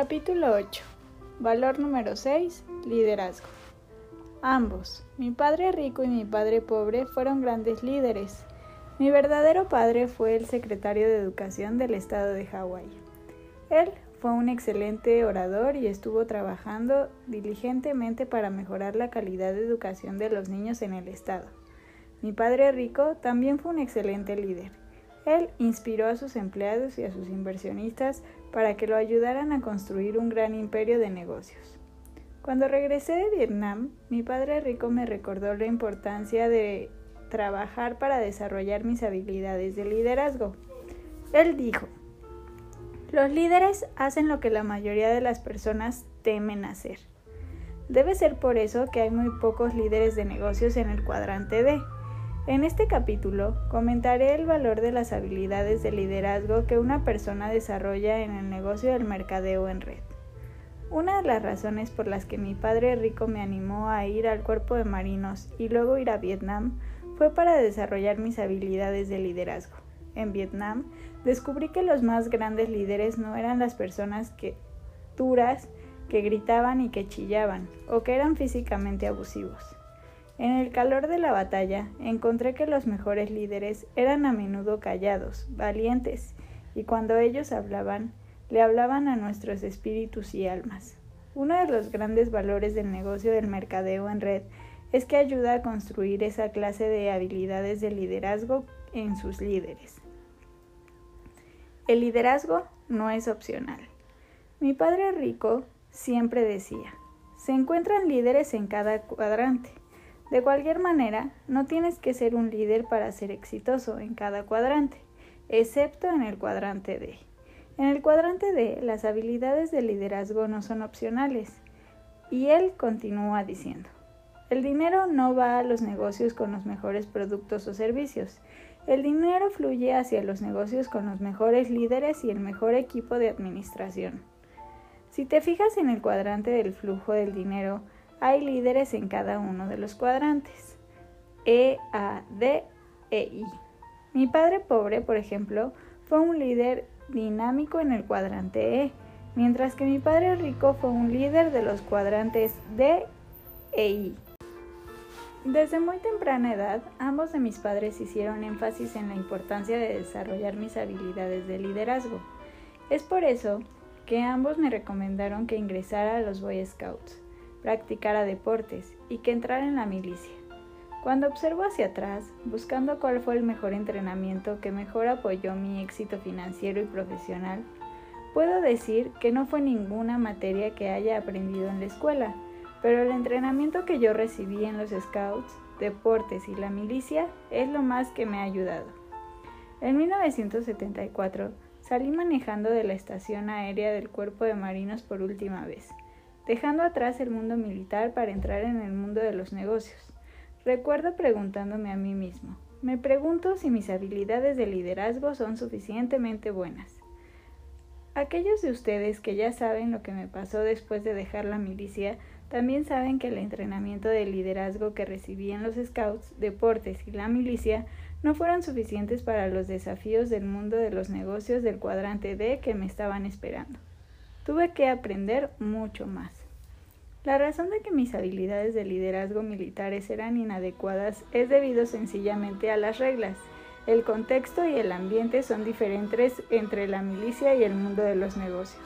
Capítulo 8. Valor número 6. Liderazgo. Ambos, mi padre rico y mi padre pobre, fueron grandes líderes. Mi verdadero padre fue el secretario de Educación del estado de Hawái. Él fue un excelente orador y estuvo trabajando diligentemente para mejorar la calidad de educación de los niños en el estado. Mi padre rico también fue un excelente líder. Él inspiró a sus empleados y a sus inversionistas para que lo ayudaran a construir un gran imperio de negocios. Cuando regresé de Vietnam, mi padre rico me recordó la importancia de trabajar para desarrollar mis habilidades de liderazgo. Él dijo, los líderes hacen lo que la mayoría de las personas temen hacer. Debe ser por eso que hay muy pocos líderes de negocios en el cuadrante D. En este capítulo comentaré el valor de las habilidades de liderazgo que una persona desarrolla en el negocio del mercadeo en red. Una de las razones por las que mi padre rico me animó a ir al cuerpo de marinos y luego ir a Vietnam fue para desarrollar mis habilidades de liderazgo. En Vietnam descubrí que los más grandes líderes no eran las personas que duras, que gritaban y que chillaban, o que eran físicamente abusivos. En el calor de la batalla encontré que los mejores líderes eran a menudo callados, valientes, y cuando ellos hablaban, le hablaban a nuestros espíritus y almas. Uno de los grandes valores del negocio del mercadeo en red es que ayuda a construir esa clase de habilidades de liderazgo en sus líderes. El liderazgo no es opcional. Mi padre rico siempre decía, se encuentran líderes en cada cuadrante. De cualquier manera, no tienes que ser un líder para ser exitoso en cada cuadrante, excepto en el cuadrante D. En el cuadrante D, las habilidades de liderazgo no son opcionales. Y él continúa diciendo, el dinero no va a los negocios con los mejores productos o servicios, el dinero fluye hacia los negocios con los mejores líderes y el mejor equipo de administración. Si te fijas en el cuadrante del flujo del dinero, hay líderes en cada uno de los cuadrantes. E, A, D e I. Mi padre pobre, por ejemplo, fue un líder dinámico en el cuadrante E, mientras que mi padre rico fue un líder de los cuadrantes D e I. Desde muy temprana edad, ambos de mis padres hicieron énfasis en la importancia de desarrollar mis habilidades de liderazgo. Es por eso que ambos me recomendaron que ingresara a los Boy Scouts, practicara deportes y que entrara en la milicia. Cuando observo hacia atrás, buscando cuál fue el mejor entrenamiento que mejor apoyó mi éxito financiero y profesional, puedo decir que no fue ninguna materia que haya aprendido en la escuela, pero el entrenamiento que yo recibí en los Scouts, deportes y la milicia es lo más que me ha ayudado. En 1974 salí manejando de la estación aérea del Cuerpo de Marinos por última vez, dejando atrás el mundo militar para entrar en el mundo de los negocios. Recuerdo preguntándome a mí mismo, me pregunto si mis habilidades de liderazgo son suficientemente buenas. Aquellos de ustedes que ya saben lo que me pasó después de dejar la milicia también saben que el entrenamiento de liderazgo que recibí en los Scouts, deportes y la milicia no fueron suficientes para los desafíos del mundo de los negocios del cuadrante D que me estaban esperando. Tuve que aprender mucho más. La razón de que mis habilidades de liderazgo militares eran inadecuadas es debido sencillamente a las reglas. El contexto y el ambiente son diferentes entre la milicia y el mundo de los negocios.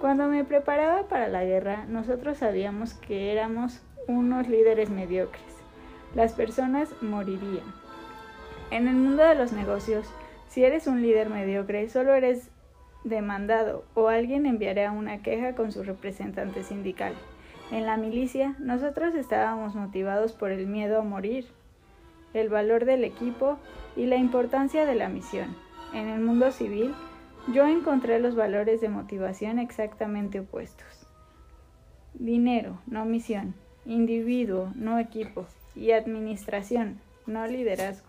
Cuando me preparaba para la guerra, nosotros sabíamos que éramos unos líderes mediocres. Las personas morirían. En el mundo de los negocios, si eres un líder mediocre, solo eres demandado o alguien enviará una queja con su representante sindical. En la milicia, nosotros estábamos motivados por el miedo a morir, el valor del equipo y la importancia de la misión. En el mundo civil, yo encontré los valores de motivación exactamente opuestos. Dinero, no misión. Individuo, no equipo. Y administración, no liderazgo.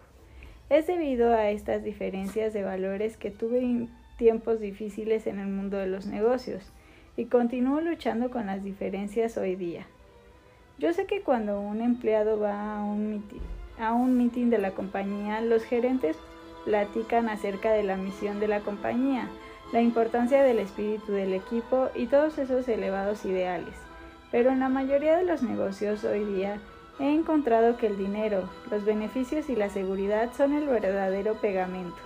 Es debido a estas diferencias de valores que tuve tiempos difíciles en el mundo de los negocios y continúo luchando con las diferencias hoy día. Yo sé que cuando un empleado va a un meeting, a un meeting de la compañía, los gerentes platican acerca de la misión de la compañía, la importancia del espíritu del equipo y todos esos elevados ideales. Pero en la mayoría de los negocios hoy día he encontrado que el dinero, los beneficios y la seguridad son el verdadero pegamento.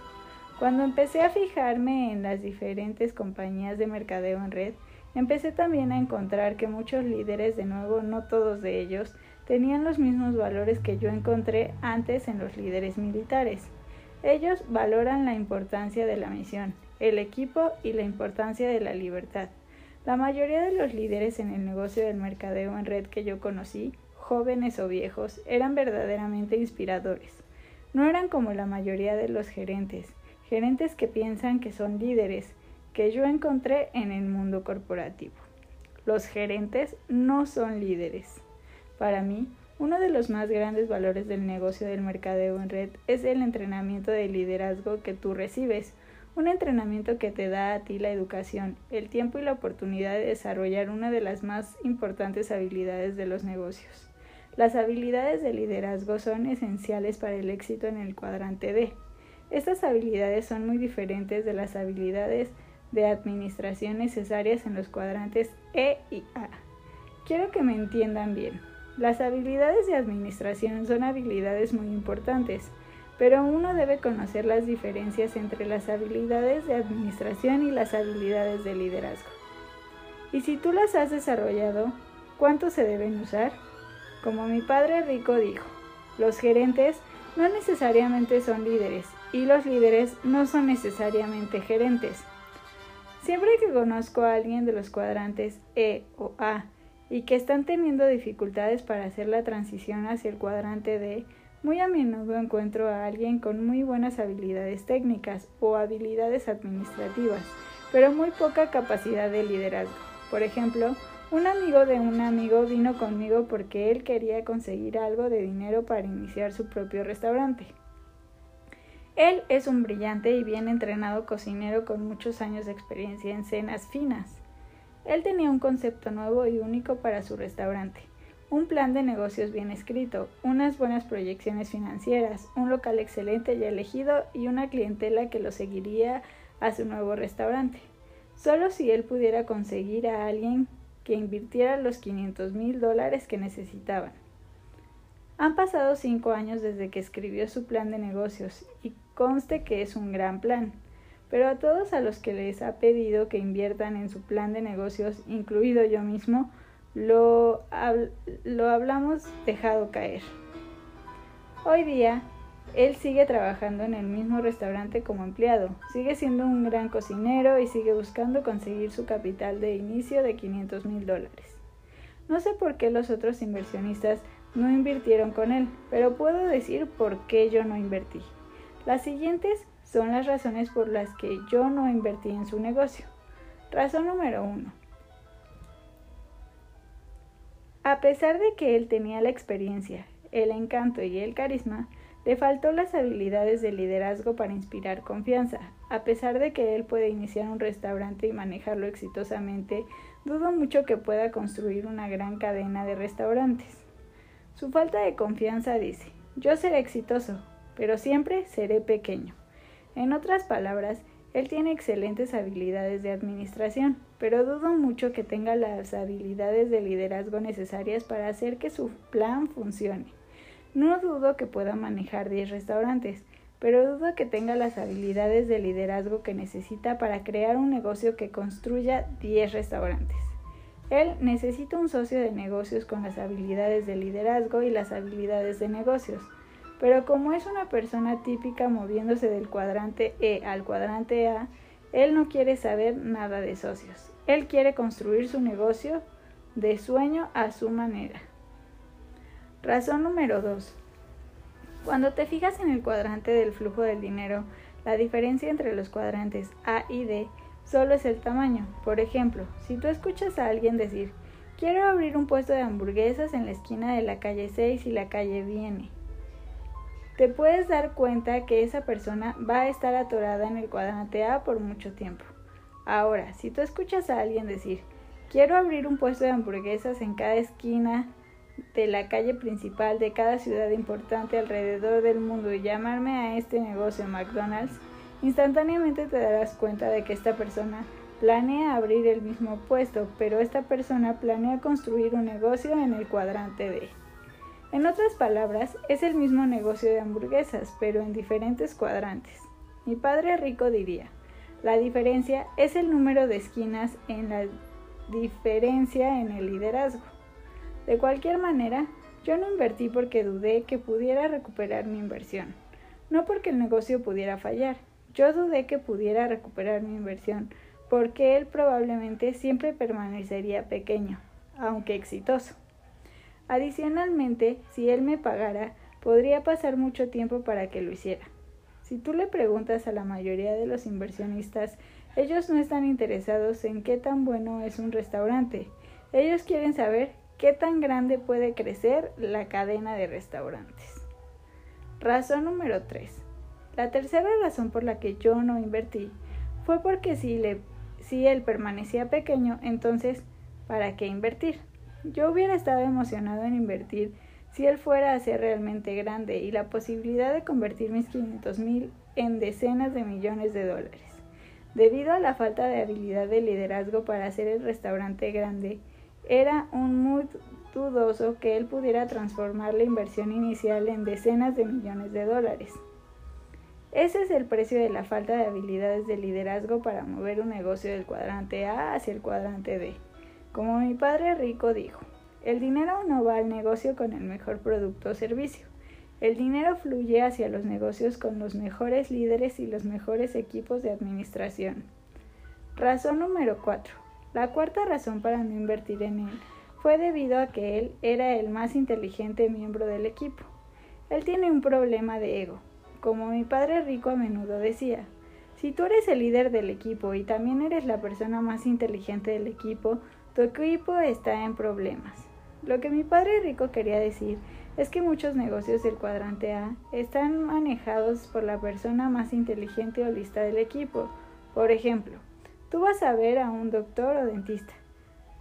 Cuando empecé a fijarme en las diferentes compañías de mercadeo en red, empecé también a encontrar que muchos líderes, de nuevo no todos de ellos, tenían los mismos valores que yo encontré antes en los líderes militares. Ellos valoran la importancia de la misión, el equipo y la importancia de la libertad. La mayoría de los líderes en el negocio del mercadeo en red que yo conocí, jóvenes o viejos, eran verdaderamente inspiradores. No eran como la mayoría de los gerentes, gerentes que piensan que son líderes, que yo encontré en el mundo corporativo. Los gerentes no son líderes. Para mí, uno de los más grandes valores del negocio del mercadeo en red es el entrenamiento de liderazgo que tú recibes, un entrenamiento que te da a ti la educación, el tiempo y la oportunidad de desarrollar una de las más importantes habilidades de los negocios. Las habilidades de liderazgo son esenciales para el éxito en el cuadrante D. Estas habilidades son muy diferentes de las habilidades de administración necesarias en los cuadrantes E y A. Quiero que me entiendan bien. Las habilidades de administración son habilidades muy importantes, pero uno debe conocer las diferencias entre las habilidades de administración y las habilidades de liderazgo. Y si tú las has desarrollado, ¿cuánto se deben usar? Como mi padre rico dijo, los gerentes no necesariamente son líderes y los líderes no son necesariamente gerentes. Siempre que conozco a alguien de los cuadrantes E o A y que están teniendo dificultades para hacer la transición hacia el cuadrante D, muy a menudo encuentro a alguien con muy buenas habilidades técnicas o habilidades administrativas, pero muy poca capacidad de liderazgo. Por ejemplo, un amigo de un amigo vino conmigo porque él quería conseguir algo de dinero para iniciar su propio restaurante. Él es un brillante y bien entrenado cocinero con muchos años de experiencia en cenas finas. Él tenía un concepto nuevo y único para su restaurante, un plan de negocios bien escrito, unas buenas proyecciones financieras, un local excelente y elegido y una clientela que lo seguiría a su nuevo restaurante. Solo si él pudiera conseguir a alguien que invirtiera los 500 mil dólares que necesitaban. Han pasado cinco años desde que escribió su plan de negocios y conste que es un gran plan pero a todos a los que les ha pedido que inviertan en su plan de negocios, incluido yo mismo, lo, lo hablamos dejado caer. Hoy día, él sigue trabajando en el mismo restaurante como empleado, sigue siendo un gran cocinero y sigue buscando conseguir su capital de inicio de 500 mil dólares. No sé por qué los otros inversionistas no invirtieron con él, pero puedo decir por qué yo no invertí. Las siguientes son las razones por las que yo no invertí en su negocio. Razón número uno. A pesar de que él tenía la experiencia, el encanto y el carisma, le faltó las habilidades de liderazgo para inspirar confianza. A pesar de que él puede iniciar un restaurante y manejarlo exitosamente, dudo mucho que pueda construir una gran cadena de restaurantes. Su falta de confianza dice, yo seré exitoso, pero siempre seré pequeño. En otras palabras, él tiene excelentes habilidades de administración, pero dudo mucho que tenga las habilidades de liderazgo necesarias para hacer que su plan funcione. No dudo que pueda manejar 10 restaurantes, pero dudo que tenga las habilidades de liderazgo que necesita para crear un negocio que construya 10 restaurantes. Él necesita un socio de negocios con las habilidades de liderazgo y las habilidades de negocios. Pero como es una persona típica moviéndose del cuadrante E al cuadrante A, él no quiere saber nada de socios. Él quiere construir su negocio de sueño a su manera. Razón número 2. Cuando te fijas en el cuadrante del flujo del dinero, la diferencia entre los cuadrantes A y D solo es el tamaño. Por ejemplo, si tú escuchas a alguien decir, quiero abrir un puesto de hamburguesas en la esquina de la calle 6 y la calle viene, te puedes dar cuenta que esa persona va a estar atorada en el cuadrante A por mucho tiempo. Ahora, si tú escuchas a alguien decir, quiero abrir un puesto de hamburguesas en cada esquina de la calle principal de cada ciudad importante alrededor del mundo y llamarme a este negocio McDonald's, Instantáneamente te darás cuenta de que esta persona planea abrir el mismo puesto, pero esta persona planea construir un negocio en el cuadrante D. En otras palabras, es el mismo negocio de hamburguesas, pero en diferentes cuadrantes. Mi padre rico diría, la diferencia es el número de esquinas en la diferencia en el liderazgo. De cualquier manera, yo no invertí porque dudé que pudiera recuperar mi inversión, no porque el negocio pudiera fallar. Yo dudé que pudiera recuperar mi inversión, porque él probablemente siempre permanecería pequeño, aunque exitoso. Adicionalmente, si él me pagara, podría pasar mucho tiempo para que lo hiciera. Si tú le preguntas a la mayoría de los inversionistas, ellos no están interesados en qué tan bueno es un restaurante. Ellos quieren saber qué tan grande puede crecer la cadena de restaurantes. Razón número 3. La tercera razón por la que yo no invertí fue porque si, si él permanecía pequeño, entonces, ¿para qué invertir? Yo hubiera estado emocionado en invertir si él fuera a ser realmente grande y la posibilidad de convertir mis 500 mil en decenas de millones de dólares. Debido a la falta de habilidad de liderazgo para hacer el restaurante grande, era un muy dudoso que él pudiera transformar la inversión inicial en decenas de millones de dólares. Ese es el precio de la falta de habilidades de liderazgo para mover un negocio del cuadrante A hacia el cuadrante D. Como mi padre rico dijo, el dinero no va al negocio con el mejor producto o servicio. El dinero fluye hacia los negocios con los mejores líderes y los mejores equipos de administración. Razón número 4. La cuarta razón para no invertir en él fue debido a que él era el más inteligente miembro del equipo. Él tiene un problema de ego. Como mi padre rico a menudo decía, si tú eres el líder del equipo y también eres la persona más inteligente del equipo, tu equipo está en problemas. Lo que mi padre rico quería decir es que muchos negocios del cuadrante A están manejados por la persona más inteligente o lista del equipo. Por ejemplo, tú vas a ver a un doctor o dentista,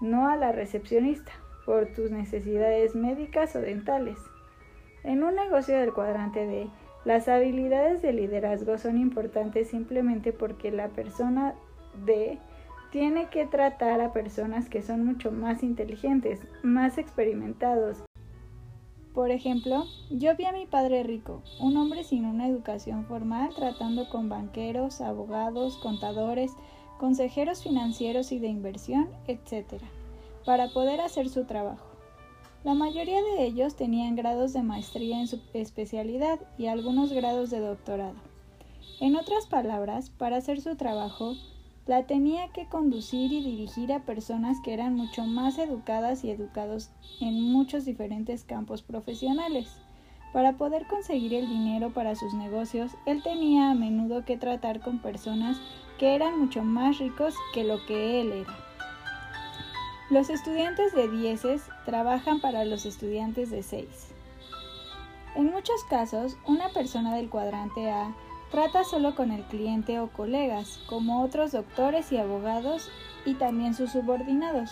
no a la recepcionista, por tus necesidades médicas o dentales. En un negocio del cuadrante D, las habilidades de liderazgo son importantes simplemente porque la persona D tiene que tratar a personas que son mucho más inteligentes, más experimentados. Por ejemplo, yo vi a mi padre rico, un hombre sin una educación formal, tratando con banqueros, abogados, contadores, consejeros financieros y de inversión, etc., para poder hacer su trabajo. La mayoría de ellos tenían grados de maestría en su especialidad y algunos grados de doctorado. En otras palabras, para hacer su trabajo, la tenía que conducir y dirigir a personas que eran mucho más educadas y educados en muchos diferentes campos profesionales. Para poder conseguir el dinero para sus negocios, él tenía a menudo que tratar con personas que eran mucho más ricos que lo que él era. Los estudiantes de dieces trabajan para los estudiantes de seis. En muchos casos, una persona del cuadrante A Trata solo con el cliente o colegas, como otros doctores y abogados y también sus subordinados.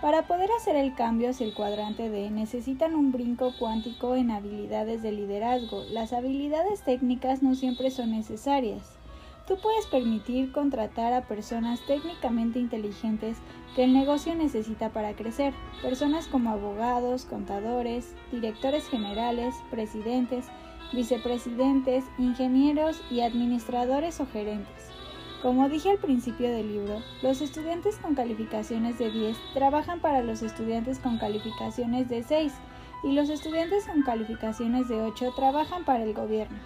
Para poder hacer el cambio hacia el cuadrante D necesitan un brinco cuántico en habilidades de liderazgo. Las habilidades técnicas no siempre son necesarias. Tú puedes permitir contratar a personas técnicamente inteligentes que el negocio necesita para crecer, personas como abogados, contadores, directores generales, presidentes, vicepresidentes, ingenieros y administradores o gerentes. Como dije al principio del libro, los estudiantes con calificaciones de 10 trabajan para los estudiantes con calificaciones de 6 y los estudiantes con calificaciones de 8 trabajan para el gobierno.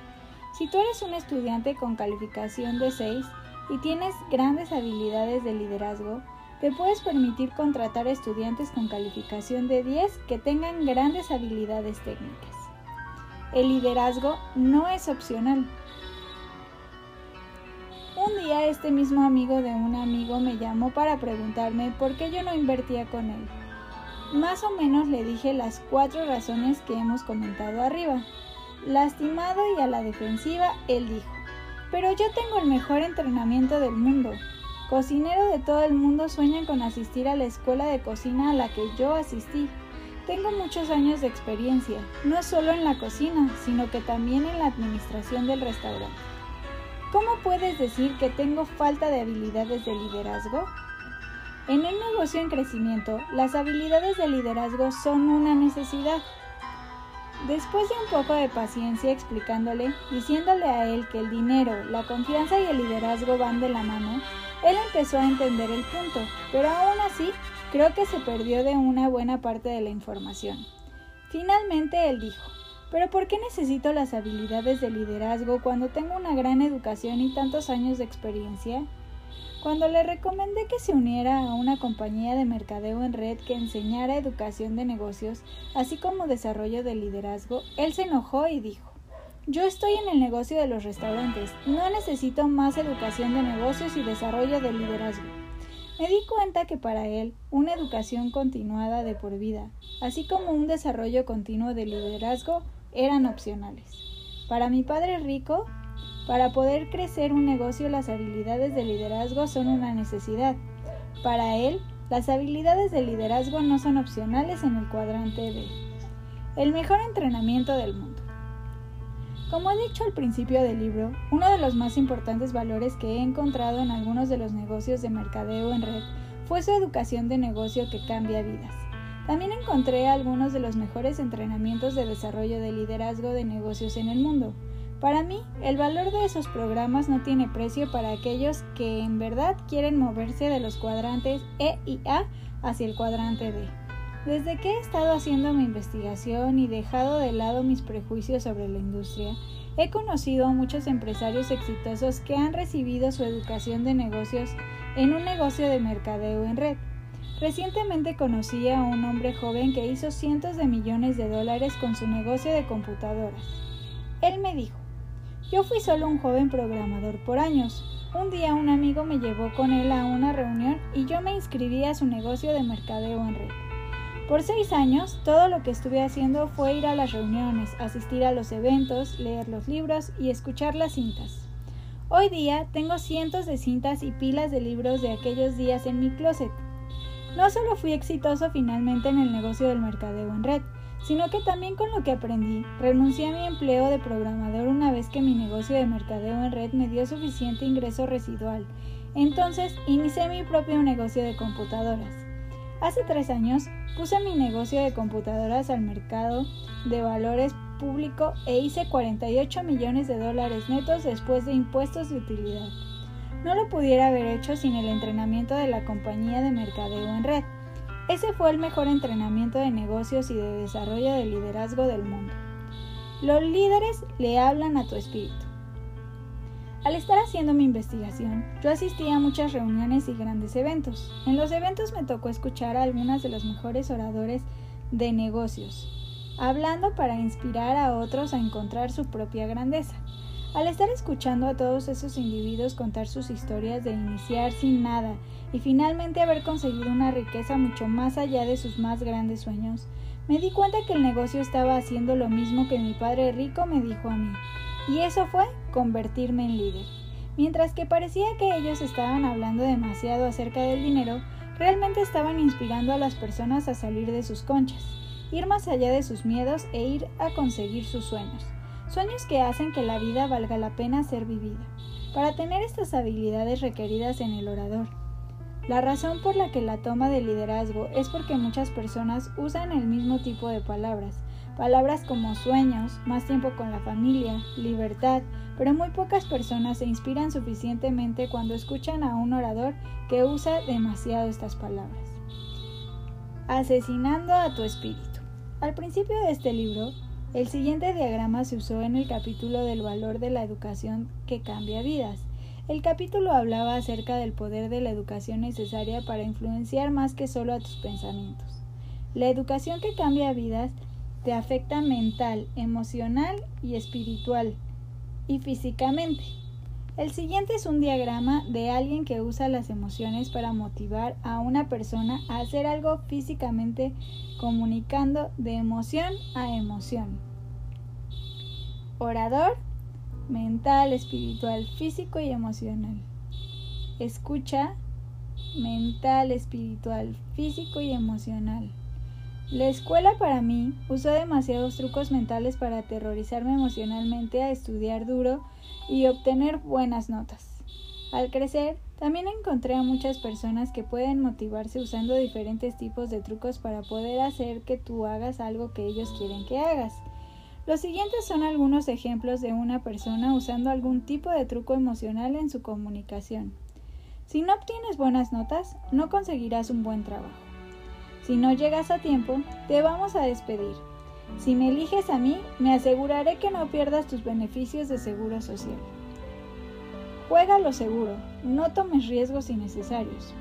Si tú eres un estudiante con calificación de 6 y tienes grandes habilidades de liderazgo, te puedes permitir contratar estudiantes con calificación de 10 que tengan grandes habilidades técnicas. El liderazgo no es opcional. Un día este mismo amigo de un amigo me llamó para preguntarme por qué yo no invertía con él. Más o menos le dije las cuatro razones que hemos comentado arriba. Lastimado y a la defensiva, él dijo, pero yo tengo el mejor entrenamiento del mundo. Cocinero de todo el mundo sueñan con asistir a la escuela de cocina a la que yo asistí. Tengo muchos años de experiencia, no solo en la cocina, sino que también en la administración del restaurante. ¿cómo puedes decir que tengo falta de habilidades de liderazgo? En un negocio en crecimiento, las habilidades de liderazgo son una necesidad. Después de un poco de paciencia explicándole, diciéndole a él que el dinero, la confianza y el liderazgo van de la mano, él empezó a entender el punto, pero aún así creo que se perdió de una buena parte de la información. Finalmente él dijo, pero ¿por qué necesito las habilidades de liderazgo cuando tengo una gran educación y tantos años de experiencia? Cuando le recomendé que se uniera a una compañía de mercadeo en red que enseñara educación de negocios, así como desarrollo de liderazgo, él se enojó y dijo, yo estoy en el negocio de los restaurantes, no necesito más educación de negocios y desarrollo de liderazgo. Me di cuenta que para él una educación continuada de por vida, así como un desarrollo continuo de liderazgo, eran opcionales. Para mi padre rico, para poder crecer un negocio las habilidades de liderazgo son una necesidad. Para él, las habilidades de liderazgo no son opcionales en el cuadrante B. El mejor entrenamiento del mundo. Como he dicho al principio del libro, uno de los más importantes valores que he encontrado en algunos de los negocios de mercadeo en red fue su educación de negocio que cambia vidas. También encontré algunos de los mejores entrenamientos de desarrollo de liderazgo de negocios en el mundo. Para mí, el valor de esos programas no tiene precio para aquellos que en verdad quieren moverse de los cuadrantes E y A hacia el cuadrante D. Desde que he estado haciendo mi investigación y dejado de lado mis prejuicios sobre la industria, he conocido a muchos empresarios exitosos que han recibido su educación de negocios en un negocio de mercadeo en red. Recientemente conocí a un hombre joven que hizo cientos de millones de dólares con su negocio de computadoras. Él me dijo, yo fui solo un joven programador por años. Un día un amigo me llevó con él a una reunión y yo me inscribí a su negocio de mercadeo en red. Por seis años, todo lo que estuve haciendo fue ir a las reuniones, asistir a los eventos, leer los libros y escuchar las cintas. Hoy día tengo cientos de cintas y pilas de libros de aquellos días en mi closet. No solo fui exitoso finalmente en el negocio del mercadeo en red, sino que también con lo que aprendí, renuncié a mi empleo de programador una vez que mi negocio de mercadeo en red me dio suficiente ingreso residual. Entonces inicié mi propio negocio de computadoras. Hace tres años puse mi negocio de computadoras al mercado de valores público e hice 48 millones de dólares netos después de impuestos de utilidad. No lo pudiera haber hecho sin el entrenamiento de la compañía de mercadeo en red. Ese fue el mejor entrenamiento de negocios y de desarrollo de liderazgo del mundo. Los líderes le hablan a tu espíritu. Al estar haciendo mi investigación, yo asistí a muchas reuniones y grandes eventos. En los eventos me tocó escuchar a algunas de los mejores oradores de negocios, hablando para inspirar a otros a encontrar su propia grandeza. Al estar escuchando a todos esos individuos contar sus historias de iniciar sin nada y finalmente haber conseguido una riqueza mucho más allá de sus más grandes sueños, me di cuenta que el negocio estaba haciendo lo mismo que mi padre rico me dijo a mí, y eso fue convertirme en líder. Mientras que parecía que ellos estaban hablando demasiado acerca del dinero, realmente estaban inspirando a las personas a salir de sus conchas, ir más allá de sus miedos e ir a conseguir sus sueños sueños que hacen que la vida valga la pena ser vivida, para tener estas habilidades requeridas en el orador. La razón por la que la toma de liderazgo es porque muchas personas usan el mismo tipo de palabras, palabras como sueños, más tiempo con la familia, libertad, pero muy pocas personas se inspiran suficientemente cuando escuchan a un orador que usa demasiado estas palabras. Asesinando a tu espíritu. Al principio de este libro, el siguiente diagrama se usó en el capítulo del valor de la educación que cambia vidas. El capítulo hablaba acerca del poder de la educación necesaria para influenciar más que solo a tus pensamientos. La educación que cambia vidas te afecta mental, emocional y espiritual y físicamente. El siguiente es un diagrama de alguien que usa las emociones para motivar a una persona a hacer algo físicamente comunicando de emoción a emoción. Orador, mental, espiritual, físico y emocional. Escucha, mental, espiritual, físico y emocional. La escuela para mí usó demasiados trucos mentales para aterrorizarme emocionalmente a estudiar duro y obtener buenas notas. Al crecer, también encontré a muchas personas que pueden motivarse usando diferentes tipos de trucos para poder hacer que tú hagas algo que ellos quieren que hagas. Los siguientes son algunos ejemplos de una persona usando algún tipo de truco emocional en su comunicación. Si no obtienes buenas notas, no conseguirás un buen trabajo. Si no llegas a tiempo, te vamos a despedir. Si me eliges a mí, me aseguraré que no pierdas tus beneficios de seguro social. Juega lo seguro, no tomes riesgos innecesarios.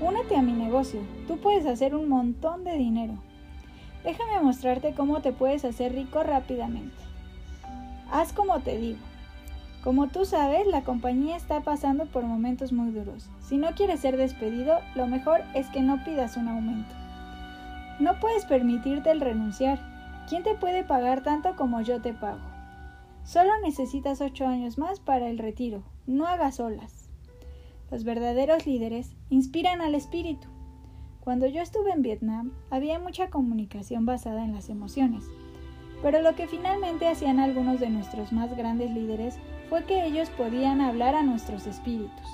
Únete a mi negocio, tú puedes hacer un montón de dinero. Déjame mostrarte cómo te puedes hacer rico rápidamente. Haz como te digo. Como tú sabes, la compañía está pasando por momentos muy duros. Si no quieres ser despedido, lo mejor es que no pidas un aumento. No puedes permitirte el renunciar. ¿Quién te puede pagar tanto como yo te pago? Solo necesitas ocho años más para el retiro. No hagas olas. Los verdaderos líderes inspiran al espíritu. Cuando yo estuve en Vietnam, había mucha comunicación basada en las emociones. Pero lo que finalmente hacían algunos de nuestros más grandes líderes fue que ellos podían hablar a nuestros espíritus.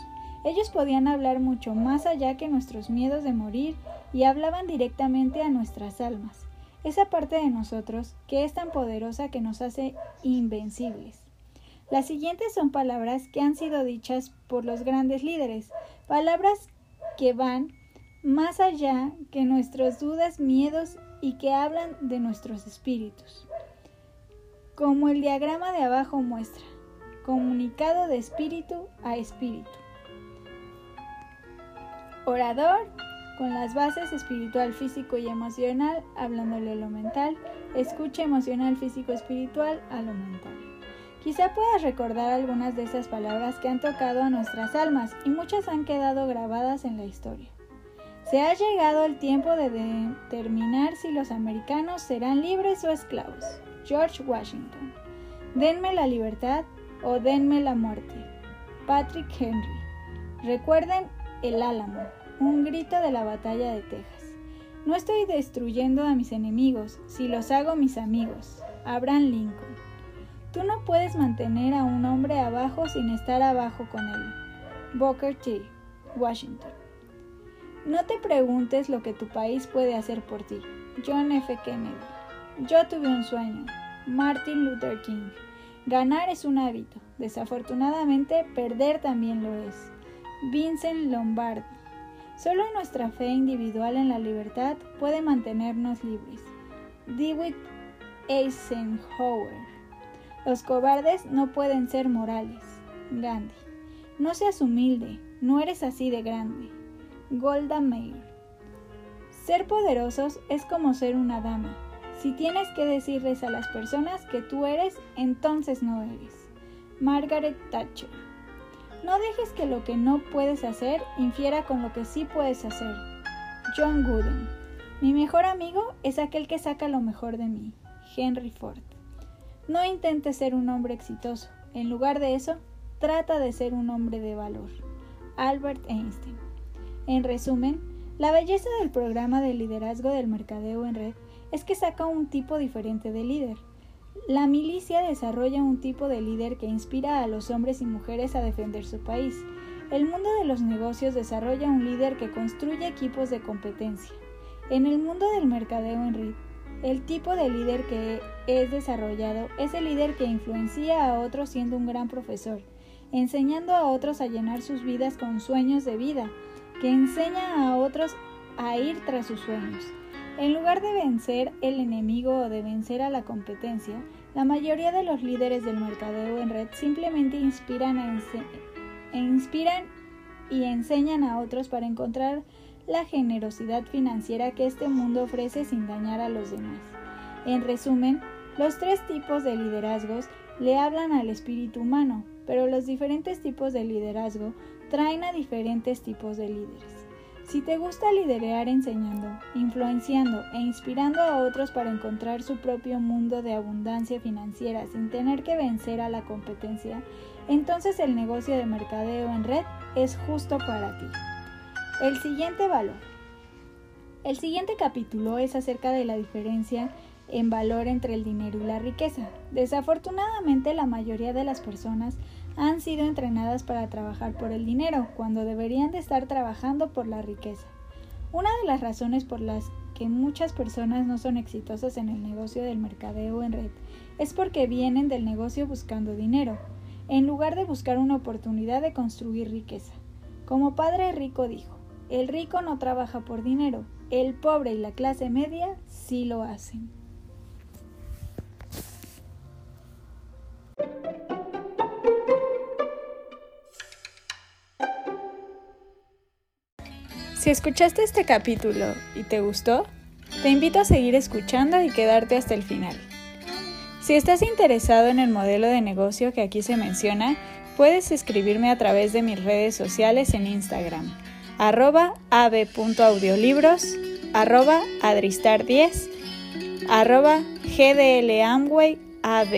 Ellos podían hablar mucho más allá que nuestros miedos de morir y hablaban directamente a nuestras almas, esa parte de nosotros que es tan poderosa que nos hace invencibles. Las siguientes son palabras que han sido dichas por los grandes líderes, palabras que van más allá que nuestras dudas, miedos y que hablan de nuestros espíritus. Como el diagrama de abajo muestra, comunicado de espíritu a espíritu. Orador con las bases espiritual, físico y emocional, hablándole lo mental, escucha emocional, físico, espiritual a lo mental. Quizá puedas recordar algunas de esas palabras que han tocado a nuestras almas y muchas han quedado grabadas en la historia. Se ha llegado el tiempo de determinar si los americanos serán libres o esclavos. George Washington. Denme la libertad o denme la muerte. Patrick Henry. Recuerden el Álamo, un grito de la batalla de Texas. No estoy destruyendo a mis enemigos, si los hago mis amigos. Abraham Lincoln. Tú no puedes mantener a un hombre abajo sin estar abajo con él. Booker T. Washington. No te preguntes lo que tu país puede hacer por ti. John F. Kennedy. Yo tuve un sueño. Martin Luther King. Ganar es un hábito. Desafortunadamente, perder también lo es. Vincent Lombardi. Solo nuestra fe individual en la libertad puede mantenernos libres. Dewitt Eisenhower. Los cobardes no pueden ser morales. Gandhi. No seas humilde, no eres así de grande. Golda Meir. Ser poderosos es como ser una dama. Si tienes que decirles a las personas que tú eres, entonces no eres. Margaret Thatcher. No dejes que lo que no puedes hacer infiera con lo que sí puedes hacer. John Gooden. Mi mejor amigo es aquel que saca lo mejor de mí. Henry Ford. No intentes ser un hombre exitoso. En lugar de eso, trata de ser un hombre de valor. Albert Einstein. En resumen, la belleza del programa de liderazgo del mercadeo en red es que saca un tipo diferente de líder. La milicia desarrolla un tipo de líder que inspira a los hombres y mujeres a defender su país. El mundo de los negocios desarrolla un líder que construye equipos de competencia. En el mundo del mercadeo en RIT, el tipo de líder que es desarrollado es el líder que influencia a otros siendo un gran profesor, enseñando a otros a llenar sus vidas con sueños de vida, que enseña a otros a ir tras sus sueños. En lugar de vencer el enemigo o de vencer a la competencia, la mayoría de los líderes del mercadeo en red simplemente inspiran, e inspiran y enseñan a otros para encontrar la generosidad financiera que este mundo ofrece sin dañar a los demás. En resumen, los tres tipos de liderazgos le hablan al espíritu humano, pero los diferentes tipos de liderazgo traen a diferentes tipos de líderes. Si te gusta liderar enseñando, influenciando e inspirando a otros para encontrar su propio mundo de abundancia financiera sin tener que vencer a la competencia, entonces el negocio de mercadeo en red es justo para ti. El siguiente valor. El siguiente capítulo es acerca de la diferencia en valor entre el dinero y la riqueza. Desafortunadamente la mayoría de las personas han sido entrenadas para trabajar por el dinero, cuando deberían de estar trabajando por la riqueza. Una de las razones por las que muchas personas no son exitosas en el negocio del mercadeo en red es porque vienen del negocio buscando dinero, en lugar de buscar una oportunidad de construir riqueza. Como padre rico dijo, el rico no trabaja por dinero, el pobre y la clase media sí lo hacen. Si escuchaste este capítulo y te gustó, te invito a seguir escuchando y quedarte hasta el final. Si estás interesado en el modelo de negocio que aquí se menciona, puedes escribirme a través de mis redes sociales en Instagram, arroba arroba adristar10, arroba gdlamway ab.